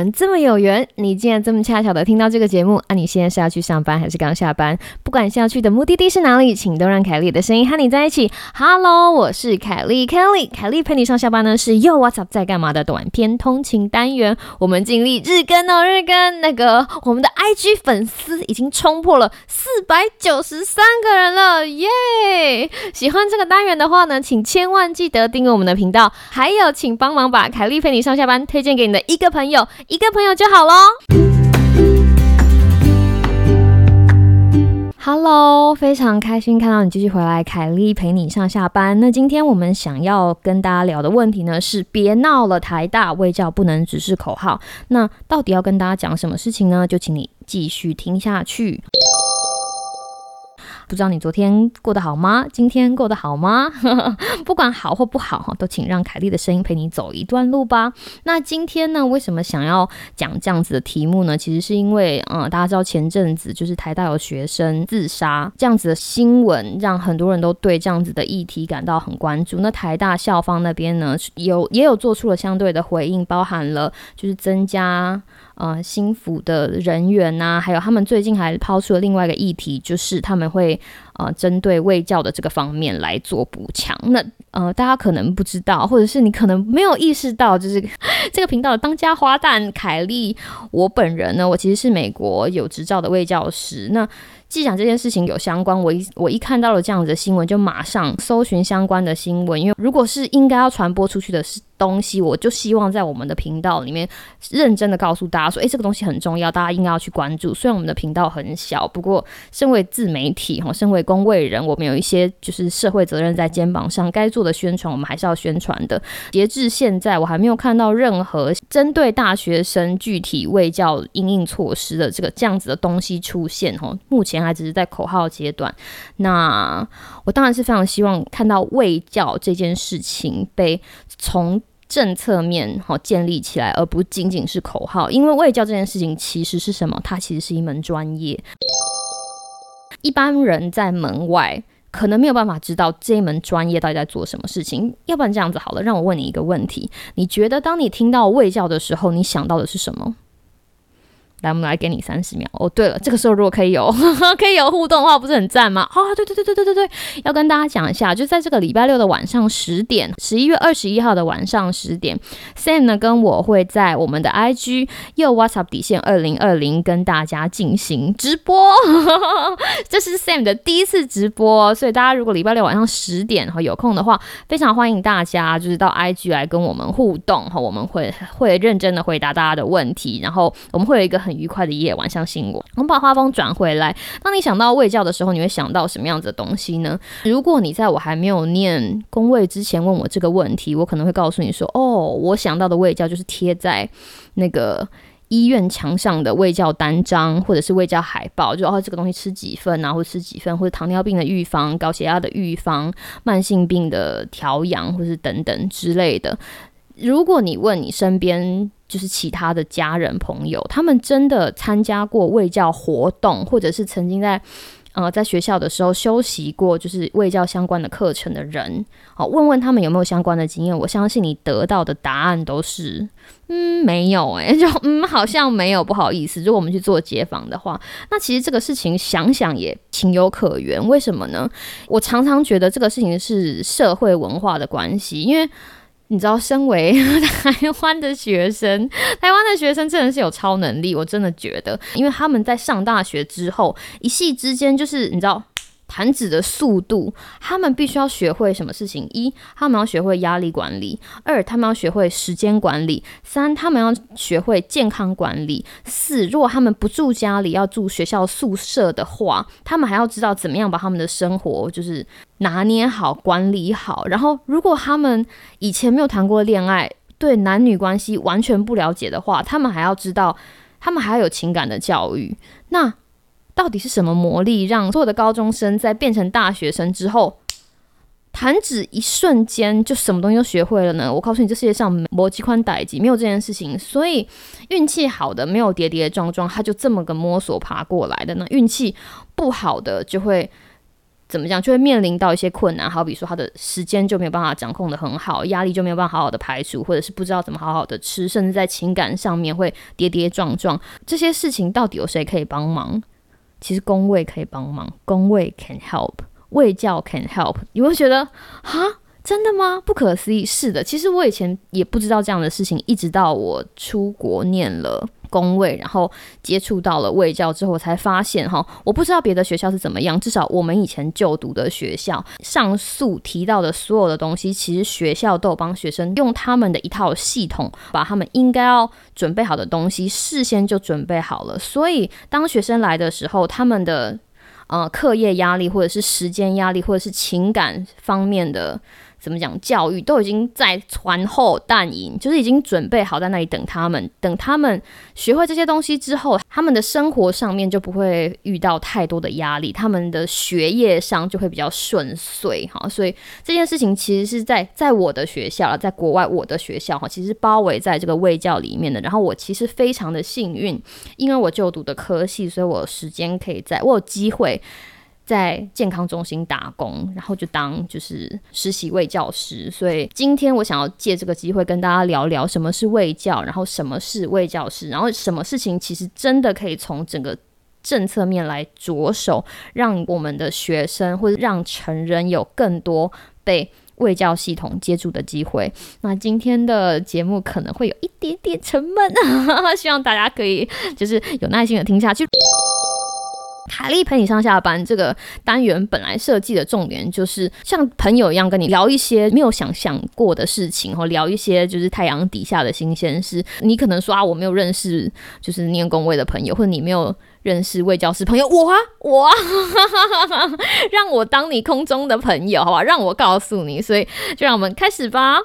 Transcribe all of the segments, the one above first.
们这么有缘，你竟然这么恰巧的听到这个节目啊！你现在是要去上班还是刚下班？不管是要去的目的地是哪里，请都让凯莉的声音和你在一起。Hello，我是凯莉，Kelly，凯莉陪你上下班呢，是 Yo What's Up 在干嘛的短片通勤单元。我们尽力日更哦，日更。那个我们的 IG 粉丝已经冲破了四百九十三个人了，耶！喜欢这个单元的话呢，请千万记得订阅我们的频道，还有请帮忙把凯莉陪你上下班推荐给你的一个朋友。一个朋友就好喽。Hello，非常开心看到你继续回来，凯莉陪你上下班。那今天我们想要跟大家聊的问题呢，是别闹了，台大卫教不能只是口号。那到底要跟大家讲什么事情呢？就请你继续听下去。不知道你昨天过得好吗？今天过得好吗？不管好或不好哈，都请让凯莉的声音陪你走一段路吧。那今天呢，为什么想要讲这样子的题目呢？其实是因为，嗯，大家知道前阵子就是台大有学生自杀这样子的新闻，让很多人都对这样子的议题感到很关注。那台大校方那边呢，有也有做出了相对的回应，包含了就是增加。呃，心腹的人员呐，还有他们最近还抛出了另外一个议题，就是他们会呃针对卫教的这个方面来做补强。那呃，大家可能不知道，或者是你可能没有意识到，就是 这个频道的当家花旦凯莉，我本人呢，我其实是美国有执照的卫教师。那既然这件事情有相关，我一我一看到了这样子的新闻，就马上搜寻相关的新闻，因为如果是应该要传播出去的是。东西，我就希望在我们的频道里面认真的告诉大家说，诶，这个东西很重要，大家应该要去关注。虽然我们的频道很小，不过身为自媒体哈，身为公卫人，我们有一些就是社会责任在肩膀上，该做的宣传我们还是要宣传的。截至现在，我还没有看到任何针对大学生具体卫教应应措施的这个这样子的东西出现哈。目前还只是在口号阶段。那我当然是非常希望看到卫教这件事情被从政策面好建立起来，而不仅仅是口号。因为卫教这件事情其实是什么？它其实是一门专业。一般人在门外可能没有办法知道这一门专业到底在做什么事情。要不然这样子好了，让我问你一个问题：你觉得当你听到卫教的时候，你想到的是什么？来，我们来给你三十秒。哦，对了，这个时候如果可以有 可以有互动的话，不是很赞吗？啊，对对对对对对对，要跟大家讲一下，就在这个礼拜六的晚上十点，十一月二十一号的晚上十点，Sam 呢跟我会在我们的 IG 又 WhatsApp 底线二零二零跟大家进行直播，这是 Sam 的第一次直播，所以大家如果礼拜六晚上十点哈有空的话，非常欢迎大家就是到 IG 来跟我们互动哈，我们会会认真的回答大家的问题，然后我们会有一个很。很愉快的夜晚，相信我。我们把画风转回来。当你想到卫教的时候，你会想到什么样子的东西呢？如果你在我还没有念公卫之前问我这个问题，我可能会告诉你说：“哦，我想到的卫教就是贴在那个医院墙上的卫教单张，或者是卫教海报，就哦这个东西吃几份啊，或吃几份，或者糖尿病的预防、高血压的预防、慢性病的调养，或是等等之类的。如果你问你身边，就是其他的家人朋友，他们真的参加过卫教活动，或者是曾经在呃在学校的时候修习过就是卫教相关的课程的人，好问问他们有没有相关的经验。我相信你得到的答案都是嗯没有诶，就嗯好像没有，不好意思。如果我们去做街访的话，那其实这个事情想想也情有可原。为什么呢？我常常觉得这个事情是社会文化的关系，因为。你知道，身为 台湾的学生，台湾的学生真的是有超能力，我真的觉得，因为他们在上大学之后，一系之间就是你知道。弹指的速度，他们必须要学会什么事情？一，他们要学会压力管理；二，他们要学会时间管理；三，他们要学会健康管理；四，如果他们不住家里，要住学校宿舍的话，他们还要知道怎么样把他们的生活就是拿捏好、管理好。然后，如果他们以前没有谈过恋爱，对男女关系完全不了解的话，他们还要知道，他们还要有情感的教育。那到底是什么魔力，让所有的高中生在变成大学生之后，弹指一瞬间就什么东西都学会了呢？我告诉你，这世界上摩机宽代级没有这件事情。所以运气好的没有跌跌撞撞，他就这么个摸索爬过来的；那运气不好的就会怎么讲，就会面临到一些困难，好比说他的时间就没有办法掌控的很好，压力就没有办法好好的排除，或者是不知道怎么好好的吃，甚至在情感上面会跌跌撞撞。这些事情到底有谁可以帮忙？其实工位可以帮忙，工位 can help，位教 can help。你会觉得哈，真的吗？不可思议。是的，其实我以前也不知道这样的事情，一直到我出国念了。工位，然后接触到了卫教之后，才发现哈，我不知道别的学校是怎么样。至少我们以前就读的学校，上述提到的所有的东西，其实学校都有帮学生用他们的一套系统，把他们应该要准备好的东西事先就准备好了。所以当学生来的时候，他们的呃课业压力，或者是时间压力，或者是情感方面的。怎么讲？教育都已经在传后弹营，就是已经准备好在那里等他们。等他们学会这些东西之后，他们的生活上面就不会遇到太多的压力，他们的学业上就会比较顺遂。哈，所以这件事情其实是在在我的学校，在国外我的学校哈，其实包围在这个卫教里面的。然后我其实非常的幸运，因为我就读的科系，所以我时间可以在我有机会。在健康中心打工，然后就当就是实习卫教师。所以今天我想要借这个机会跟大家聊聊什么是卫教，然后什么是卫教师，然后什么事情其实真的可以从整个政策面来着手，让我们的学生或者让成人有更多被卫教系统接触的机会。那今天的节目可能会有一点点沉闷，希望大家可以就是有耐心的听下去。凯丽陪你上下班这个单元本来设计的重点就是像朋友一样跟你聊一些没有想象过的事情，或聊一些就是太阳底下的新鲜事。你可能说啊，我没有认识就是念工位的朋友，或者你没有认识魏教师朋友，我啊我啊，让我当你空中的朋友，好吧？让我告诉你，所以就让我们开始吧。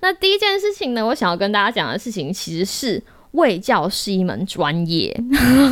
那第一件事情呢，我想要跟大家讲的事情其实是。卫教是一门专业，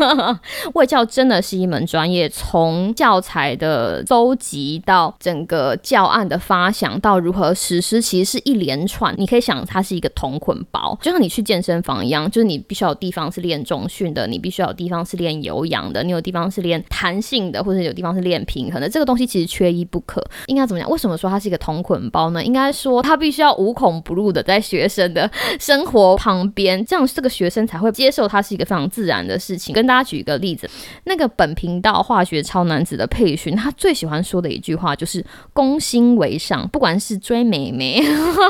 卫教真的是一门专业。从教材的搜集到整个教案的发想到如何实施，其实是一连串。你可以想，它是一个同捆包，就像你去健身房一样，就是你必须有地方是练重训的，你必须有地方是练有氧的，你有地方是练弹性的，或者有地方是练平衡的。这个东西其实缺一不可。应该怎么讲？为什么说它是一个同捆包呢？应该说它必须要无孔不入的在学生的生活旁边，这样这个学。学生才会接受它是一个非常自然的事情。跟大家举一个例子，那个本频道化学超男子的佩勋，他最喜欢说的一句话就是“攻心为上”。不管是追美眉，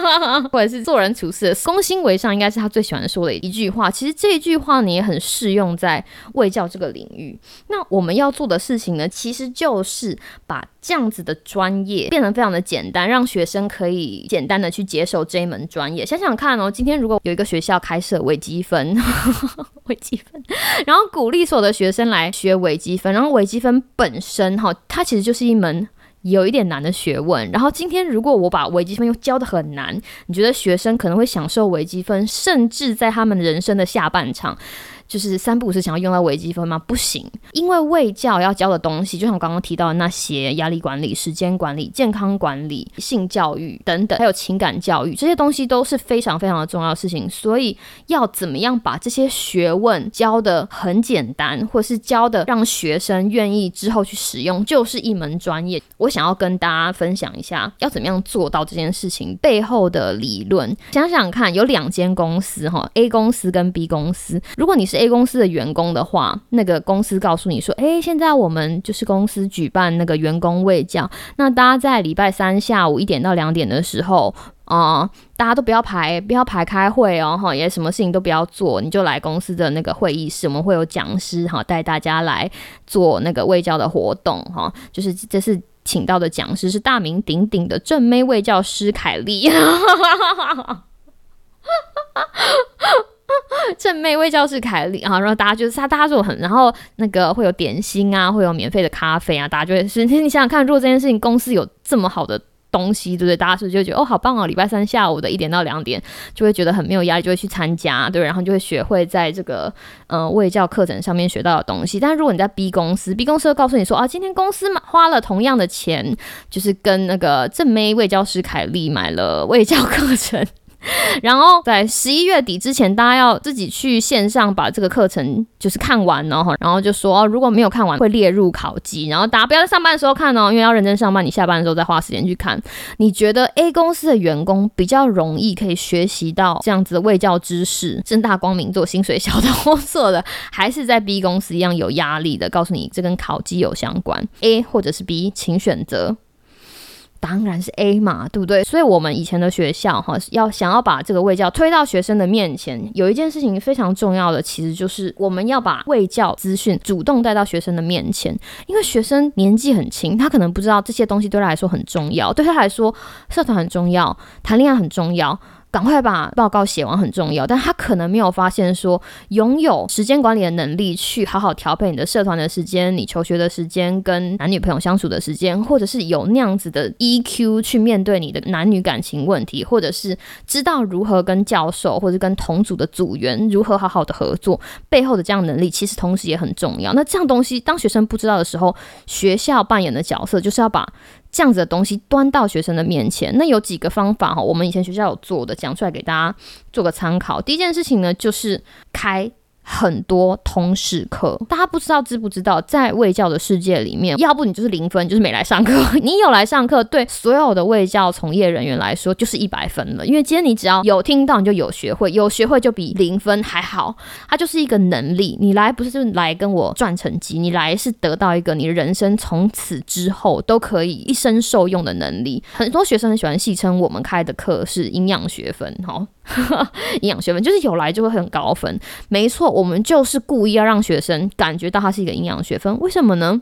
或者是做人处事，“攻心为上”应该是他最喜欢说的一句话。其实这句话你，也很适用在卫教这个领域。那我们要做的事情呢，其实就是把这样子的专业变得非常的简单，让学生可以简单的去接受这一门专业。想想看哦，今天如果有一个学校开设微积分，微积分，然后鼓励所有的学生来学微积分，然后微积分本身哈，它其实就是一门有一点难的学问。然后今天如果我把微积分又教的很难，你觉得学生可能会享受微积分，甚至在他们人生的下半场。就是三步是想要用到微积分吗？不行，因为卫教要教的东西，就像我刚刚提到的那些压力管理、时间管理、健康管理、性教育等等，还有情感教育，这些东西都是非常非常的重要的事情。所以要怎么样把这些学问教的很简单，或是教的让学生愿意之后去使用，就是一门专业。我想要跟大家分享一下，要怎么样做到这件事情背后的理论。想想看，有两间公司哈，A 公司跟 B 公司，如果你是 A 公司的员工的话，那个公司告诉你说：“诶，现在我们就是公司举办那个员工卫教，那大家在礼拜三下午一点到两点的时候啊，大家都不要排，不要排开会哦，哈，也什么事情都不要做，你就来公司的那个会议室，我们会有讲师哈带大家来做那个卫教的活动哈，就是这是请到的讲师是大名鼎鼎的正妹卫教师凯莉。” 正妹位教室凯莉啊，然后大家就是他，大家说很，然后那个会有点心啊，会有免费的咖啡啊，大家就会是，你想想看，如果这件事情公司有这么好的东西，对不对？大家是不是就觉得哦，好棒哦，礼拜三下午的一点到两点，就会觉得很没有压力，就会去参加，对，然后就会学会在这个呃卫教课程上面学到的东西。但是如果你在 B 公司，B 公司会告诉你说啊，今天公司花了同样的钱，就是跟那个正妹卫教师凯丽买了卫教课程。然后在十一月底之前，大家要自己去线上把这个课程就是看完哦。然后就说如果没有看完会列入考级，然后大家不要在上班的时候看哦，因为要认真上班，你下班的时候再花时间去看。你觉得 A 公司的员工比较容易可以学习到这样子的卫教知识，正大光明做薪水小的工作的，还是在 B 公司一样有压力的？告诉你这跟考级有相关，A 或者是 B，请选择。当然是 A 嘛，对不对？所以，我们以前的学校哈，要想要把这个卫教推到学生的面前，有一件事情非常重要的，其实就是我们要把卫教资讯主动带到学生的面前。因为学生年纪很轻，他可能不知道这些东西对他来说很重要，对他来说，社团很重要，谈恋爱很重要。赶快把报告写完很重要，但他可能没有发现说，拥有时间管理的能力，去好好调配你的社团的时间、你求学的时间、跟男女朋友相处的时间，或者是有那样子的 EQ 去面对你的男女感情问题，或者是知道如何跟教授或者跟同组的组员如何好好的合作，背后的这样能力，其实同时也很重要。那这样东西，当学生不知道的时候，学校扮演的角色就是要把。这样子的东西端到学生的面前，那有几个方法哈，我们以前学校有做的，讲出来给大家做个参考。第一件事情呢，就是开。很多通识课，大家不知道知不知道，在卫教的世界里面，要不你就是零分，就是没来上课；你有来上课，对所有的卫教从业人员来说就是一百分了。因为今天你只要有听到，你就有学会，有学会就比零分还好。它就是一个能力，你来不是就来跟我赚成绩，你来是得到一个你人生从此之后都可以一生受用的能力。很多学生很喜欢戏称我们开的课是营养学分，哈。营养学分就是有来就会很高分，没错，我们就是故意要让学生感觉到它是一个营养学分。为什么呢？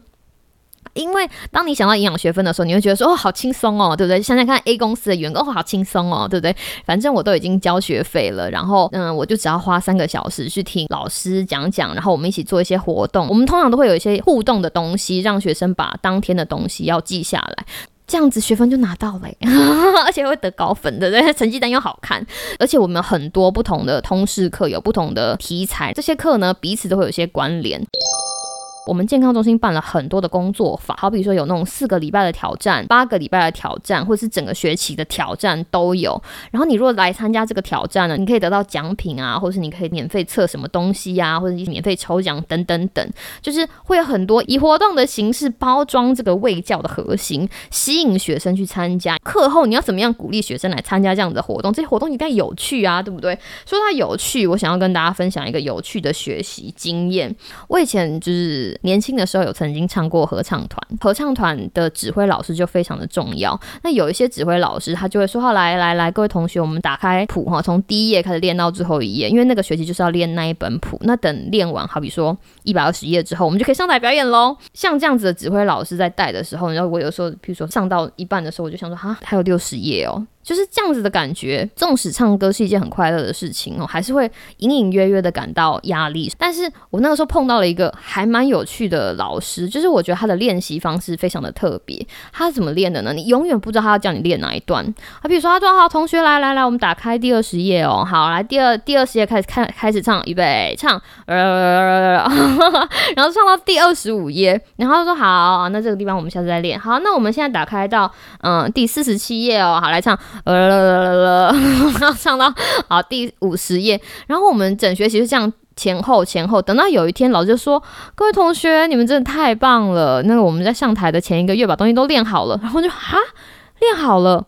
因为当你想到营养学分的时候，你会觉得说哦，好轻松哦，对不对？想想看 A 公司的员工，好轻松哦，对不对？反正我都已经交学费了，然后嗯，我就只要花三个小时去听老师讲讲，然后我们一起做一些活动。我们通常都会有一些互动的东西，让学生把当天的东西要记下来。这样子学分就拿到了，而且会得高分的，对，成绩单又好看，而且我们很多不同的通识课有不同的题材，这些课呢彼此都会有些关联。我们健康中心办了很多的工作坊，好比说有那种四个礼拜的挑战、八个礼拜的挑战，或者是整个学期的挑战都有。然后你如果来参加这个挑战呢，你可以得到奖品啊，或者是你可以免费测什么东西呀，或者免费抽奖等等等，就是会有很多以活动的形式包装这个卫教的核心，吸引学生去参加。课后你要怎么样鼓励学生来参加这样的活动？这些活动一定要有趣啊，对不对？说它有趣，我想要跟大家分享一个有趣的学习经验。我以前就是年轻的时候有曾经唱过合唱团，合唱团的指挥老师就非常的重要。那有一些指挥老师，他就会说：“好，来来来，各位同学，我们打开谱哈，从第一页开始练到最后一页，因为那个学期就是要练那一本谱。那等练完，好比说一百二十页之后，我们就可以上台表演喽。像这样子的指挥老师在带的时候，然后我有时候，比如说上到一半的时候，我就想说：哈，还有六十页哦。”就是这样子的感觉，纵使唱歌是一件很快乐的事情哦，还是会隐隐约约的感到压力。但是我那个时候碰到了一个还蛮有趣的老师，就是我觉得他的练习方式非常的特别。他是怎么练的呢？你永远不知道他要叫你练哪一段。啊，比如说他说：“好，同学来来来，我们打开第二十页哦。好，来第二第二十页开始看开始唱，预备唱，呃，然后唱到第二十五页，然后他说好，那这个地方我们下次再练。好，那我们现在打开到嗯第四十七页哦，好来唱。”呃，然后上到好第五十页，然后我们整学期是这样前后前后，等到有一天老师就说：“各位同学，你们真的太棒了！那个我们在上台的前一个月把东西都练好了。”然后就哈，练好了。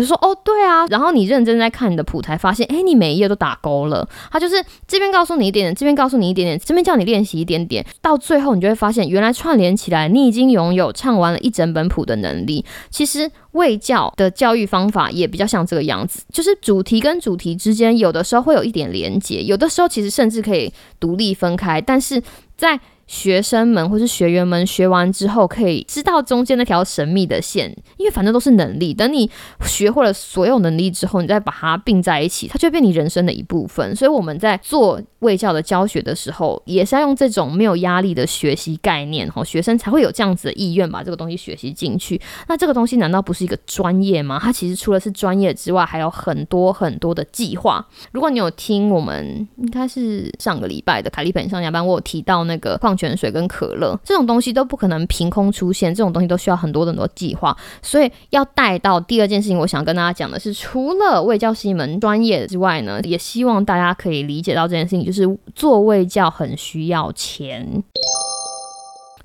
他说：“哦，对啊。”然后你认真在看你的谱台，发现，哎，你每一页都打勾了。他就是这边告诉你一点点，这边告诉你一点点，这边叫你练习一点点，到最后你就会发现，原来串联起来，你已经拥有唱完了一整本谱的能力。其实卫教的教育方法也比较像这个样子，就是主题跟主题之间有的时候会有一点连接，有的时候其实甚至可以独立分开，但是在学生们或是学员们学完之后，可以知道中间那条神秘的线，因为反正都是能力。等你学会了所有能力之后，你再把它并在一起，它就变你人生的一部分。所以我们在做卫教的教学的时候，也是要用这种没有压力的学习概念，哈，学生才会有这样子的意愿把这个东西学习进去。那这个东西难道不是一个专业吗？它其实除了是专业之外，还有很多很多的计划。如果你有听我们应该是上个礼拜的凯利本上下班，我有提到那个矿。泉水跟可乐这种东西都不可能凭空出现，这种东西都需要很多很多计划。所以要带到第二件事情，我想跟大家讲的是，除了卫教是一门专业之外呢，也希望大家可以理解到这件事情，就是做卫教很需要钱。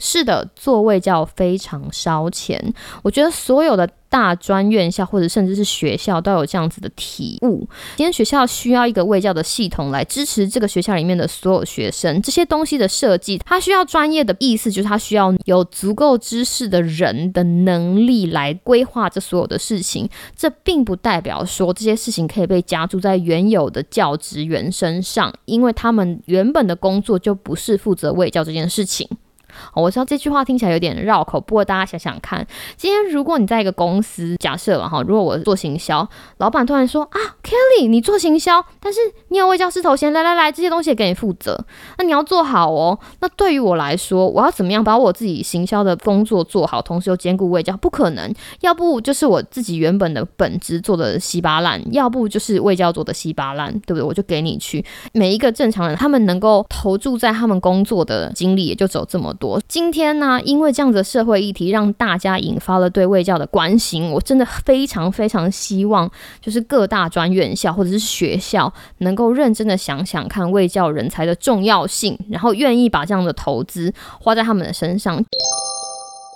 是的，做位教非常烧钱。我觉得所有的大专院校或者甚至是学校都有这样子的体悟。今天学校需要一个卫教的系统来支持这个学校里面的所有学生。这些东西的设计，它需要专业的意思，就是它需要有足够知识的人的能力来规划这所有的事情。这并不代表说这些事情可以被加注在原有的教职员身上，因为他们原本的工作就不是负责卫教这件事情。我知道这句话听起来有点绕口，不过大家想想看，今天如果你在一个公司，假设了哈，如果我做行销，老板突然说啊，Kelly，你做行销，但是你有卫教师头衔，来来来，这些东西也给你负责，那你要做好哦。那对于我来说，我要怎么样把我自己行销的工作做好，同时又兼顾卫教？不可能，要不就是我自己原本的本职做的稀巴烂，要不就是卫教做的稀巴烂，对不对？我就给你去。每一个正常人，他们能够投注在他们工作的精力，也就走这么多。今天呢，因为这样子的社会议题，让大家引发了对卫教的关心。我真的非常非常希望，就是各大专院校或者是学校，能够认真的想想看卫教人才的重要性，然后愿意把这样的投资花在他们的身上。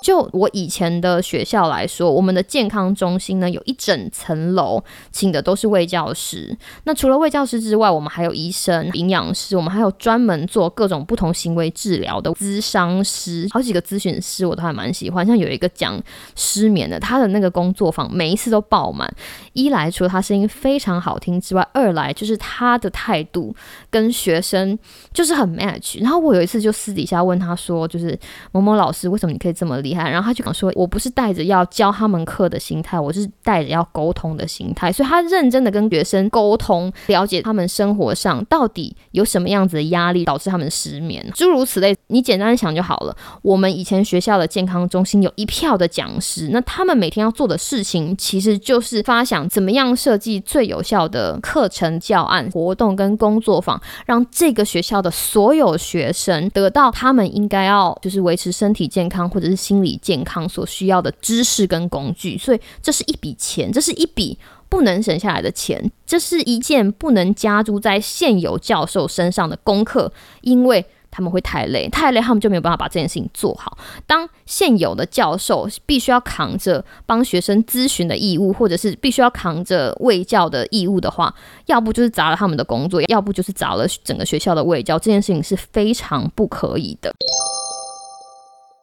就我以前的学校来说，我们的健康中心呢有一整层楼，请的都是卫教师。那除了卫教师之外，我们还有医生、营养师，我们还有专门做各种不同行为治疗的咨商师，好几个咨询师我都还蛮喜欢。像有一个讲失眠的，他的那个工作坊每一次都爆满。一来除了他声音非常好听之外，二来就是他的态度跟学生就是很 match。然后我有一次就私底下问他说，就是某某老师，为什么你可以这么厉害？然后他就讲说，我不是带着要教他们课的心态，我是带着要沟通的心态，所以他认真的跟学生沟通，了解他们生活上到底有什么样子的压力导致他们失眠，诸如此类，你简单想就好了。我们以前学校的健康中心有一票的讲师，那他们每天要做的事情，其实就是发想怎么样设计最有效的课程教案、活动跟工作坊，让这个学校的所有学生得到他们应该要就是维持身体健康或者是心心理。健康所需要的知识跟工具，所以这是一笔钱，这是一笔不能省下来的钱，这是一件不能加注在现有教授身上的功课，因为他们会太累，太累他们就没有办法把这件事情做好。当现有的教授必须要扛着帮学生咨询的义务，或者是必须要扛着卫教的义务的话，要不就是砸了他们的工作，要不就是砸了整个学校的卫教，这件事情是非常不可以的。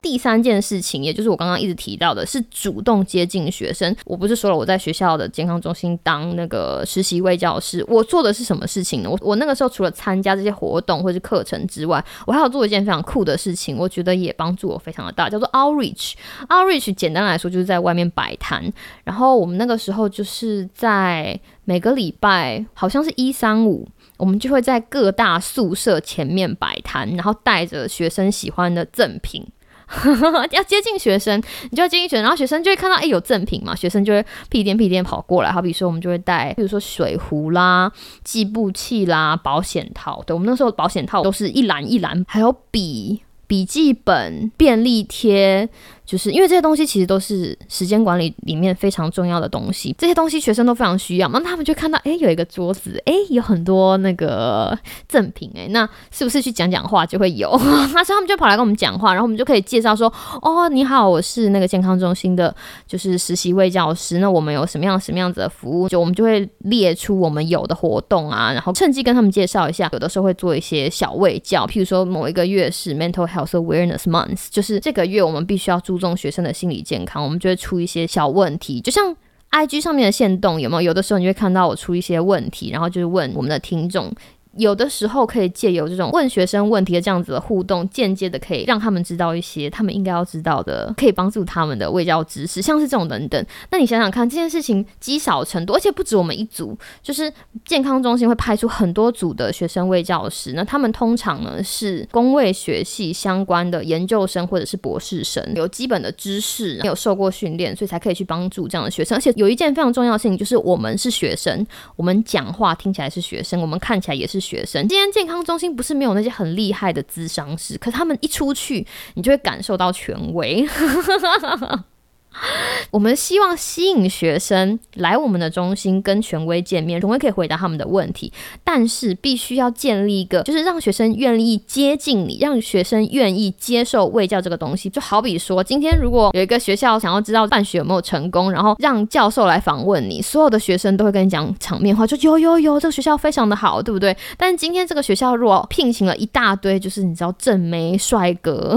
第三件事情，也就是我刚刚一直提到的，是主动接近学生。我不是说了我在学校的健康中心当那个实习位教师，我做的是什么事情呢？我我那个时候除了参加这些活动或是课程之外，我还要做一件非常酷的事情，我觉得也帮助我非常的大，叫做 outreach。outreach 简单来说就是在外面摆摊。然后我们那个时候就是在每个礼拜，好像是一三五，我们就会在各大宿舍前面摆摊，然后带着学生喜欢的赠品。要接近学生，你就要接近学生，然后学生就会看到，哎，有赠品嘛，学生就会屁颠屁颠跑过来。好比说，我们就会带，比如说水壶啦、计步器啦、保险套。对我们那时候保险套都是一篮一篮，还有笔、笔记本、便利贴。就是因为这些东西其实都是时间管理里面非常重要的东西，这些东西学生都非常需要。那他们就看到，哎，有一个桌子，哎，有很多那个赠品，哎，那是不是去讲讲话就会有？那时候他们就跑来跟我们讲话，然后我们就可以介绍说，哦，你好，我是那个健康中心的，就是实习卫教师。那我们有什么样什么样子的服务？就我们就会列出我们有的活动啊，然后趁机跟他们介绍一下。有的时候会做一些小卫教，譬如说某一个月是 Mental Health Awareness Month，就是这个月我们必须要注。注重学生的心理健康，我们就会出一些小问题，就像 I G 上面的线动，有没有？有的时候你会看到我出一些问题，然后就是问我们的听众。有的时候可以借由这种问学生问题的这样子的互动，间接的可以让他们知道一些他们应该要知道的，可以帮助他们的卫教知识，像是这种等等。那你想想看，这件事情积少成多，而且不止我们一组，就是健康中心会派出很多组的学生卫教师，那他们通常呢是公卫学系相关的研究生或者是博士生，有基本的知识，有受过训练，所以才可以去帮助这样的学生。而且有一件非常重要的事情，就是我们是学生，我们讲话听起来是学生，我们看起来也是。学生。今天健康中心不是没有那些很厉害的咨商师，可他们一出去，你就会感受到权威。我们希望吸引学生来我们的中心跟权威见面，权威可以回答他们的问题，但是必须要建立一个，就是让学生愿意接近你，让学生愿意接受卫教这个东西。就好比说，今天如果有一个学校想要知道办学有没有成功，然后让教授来访问你，所有的学生都会跟你讲场面话，就有有有，这个学校非常的好，对不对？但今天这个学校如果聘请了一大堆，就是你知道正妹帅哥，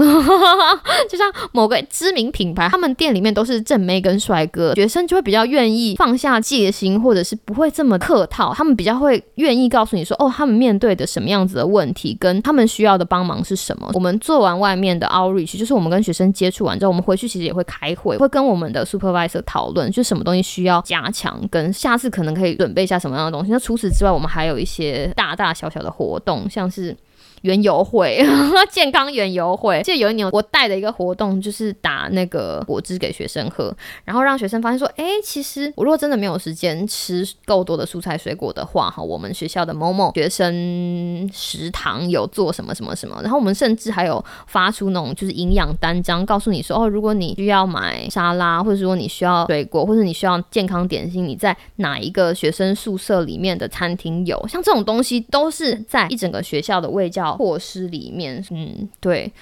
就像某个知名品牌，他们店里面都。是是正妹跟帅哥，学生就会比较愿意放下戒心，或者是不会这么客套。他们比较会愿意告诉你说，哦，他们面对的什么样子的问题，跟他们需要的帮忙是什么。我们做完外面的 outreach，就是我们跟学生接触完之后，我们回去其实也会开会，会跟我们的 supervisor 讨论，就什么东西需要加强，跟下次可能可以准备一下什么样的东西。那除此之外，我们还有一些大大小小的活动，像是。园游会，健康园游会。记得有一年我带的一个活动，就是打那个果汁给学生喝，然后让学生发现说，哎，其实我如果真的没有时间吃够多的蔬菜水果的话，哈，我们学校的某某学生食堂有做什么什么什么。然后我们甚至还有发出那种就是营养单张，告诉你说，哦，如果你需要买沙拉，或者说你需要水果，或者你需要健康点心，你在哪一个学生宿舍里面的餐厅有？像这种东西都是在一整个学校的卫教。措施里面，嗯，对，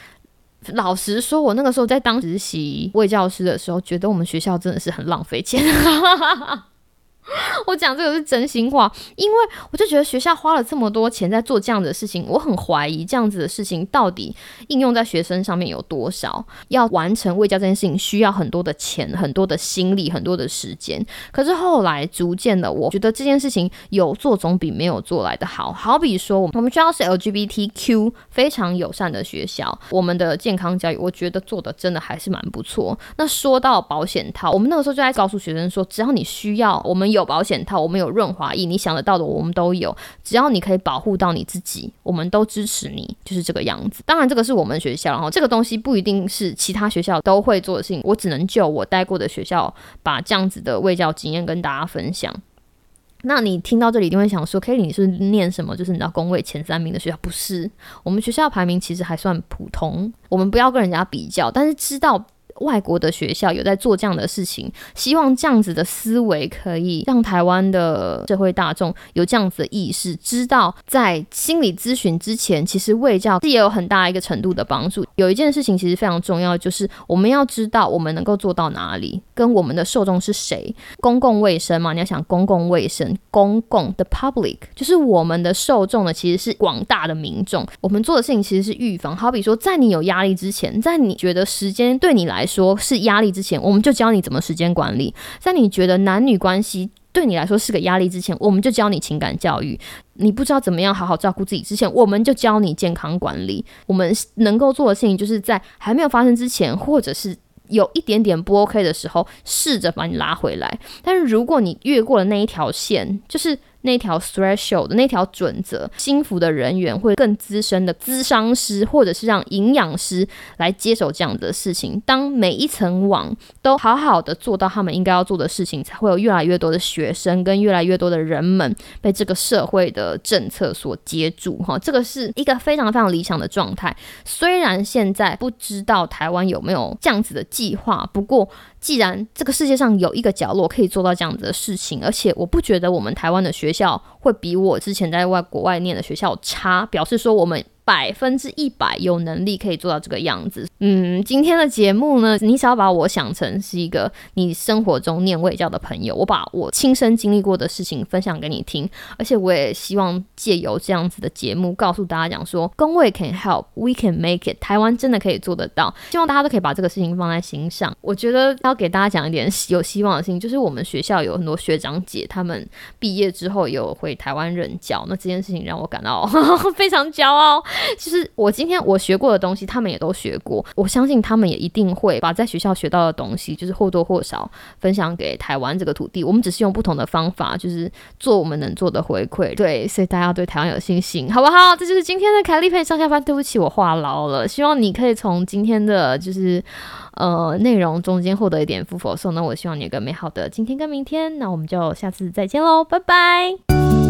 老实说，我那个时候在当实习卫教师的时候，觉得我们学校真的是很浪费钱。我讲这个是真心话，因为我就觉得学校花了这么多钱在做这样的事情，我很怀疑这样子的事情到底应用在学生上面有多少。要完成卫教这件事情，需要很多的钱、很多的心力、很多的时间。可是后来逐渐的，我觉得这件事情有做总比没有做来的好。好比说，我们学校是 LGBTQ 非常友善的学校，我们的健康教育，我觉得做的真的还是蛮不错。那说到保险套，我们那个时候就在告诉学生说，只要你需要，我们有。保险套，我们有润滑液，你想得到的我们都有。只要你可以保护到你自己，我们都支持你，就是这个样子。当然，这个是我们学校，然后这个东西不一定是其他学校都会做的事情。我只能就我待过的学校，把这样子的卫教经验跟大家分享。那你听到这里一定会想说 k e 你是念什么？就是你知道工位前三名的学校？不是，我们学校排名其实还算普通。我们不要跟人家比较，但是知道。外国的学校有在做这样的事情，希望这样子的思维可以让台湾的社会大众有这样子的意识，知道在心理咨询之前，其实卫教是也有很大一个程度的帮助。有一件事情其实非常重要，就是我们要知道我们能够做到哪里，跟我们的受众是谁。公共卫生嘛，你要想公共卫生，公共的 public 就是我们的受众呢，其实是广大的民众。我们做的事情其实是预防，好比说，在你有压力之前，在你觉得时间对你来说是压力之前，我们就教你怎么时间管理；在你觉得男女关系对你来说是个压力之前，我们就教你情感教育；你不知道怎么样好好照顾自己之前，我们就教你健康管理。我们能够做的事情，就是在还没有发生之前，或者是有一点点不 OK 的时候，试着把你拉回来。但是如果你越过了那一条线，就是。那条 threshold 那条准则，心服的人员会更资深的咨商师，或者是让营养师来接手这样的事情。当每一层网都好好的做到他们应该要做的事情，才会有越来越多的学生跟越来越多的人们被这个社会的政策所接住。哈，这个是一个非常非常理想的状态。虽然现在不知道台湾有没有这样子的计划，不过。既然这个世界上有一个角落可以做到这样子的事情，而且我不觉得我们台湾的学校会比我之前在外国外念的学校差，表示说我们。百分之一百有能力可以做到这个样子。嗯，今天的节目呢，你只要把我想成是一个你生活中念卫教的朋友，我把我亲身经历过的事情分享给你听，而且我也希望借由这样子的节目告诉大家讲说，工位 can help，we can make it，台湾真的可以做得到。希望大家都可以把这个事情放在心上。我觉得要给大家讲一点有希望的事情，就是我们学校有很多学长姐，他们毕业之后有回台湾任教，那这件事情让我感到 非常骄傲。其实我今天我学过的东西，他们也都学过。我相信他们也一定会把在学校学到的东西，就是或多或少分享给台湾这个土地。我们只是用不同的方法，就是做我们能做的回馈。对，所以大家对台湾有信心，好不好？这就是今天的凯丽佩上下班。对不起，我话痨了。希望你可以从今天的就是呃内容中间获得一点福否送。那我希望你有个美好的今天跟明天。那我们就下次再见喽，拜拜。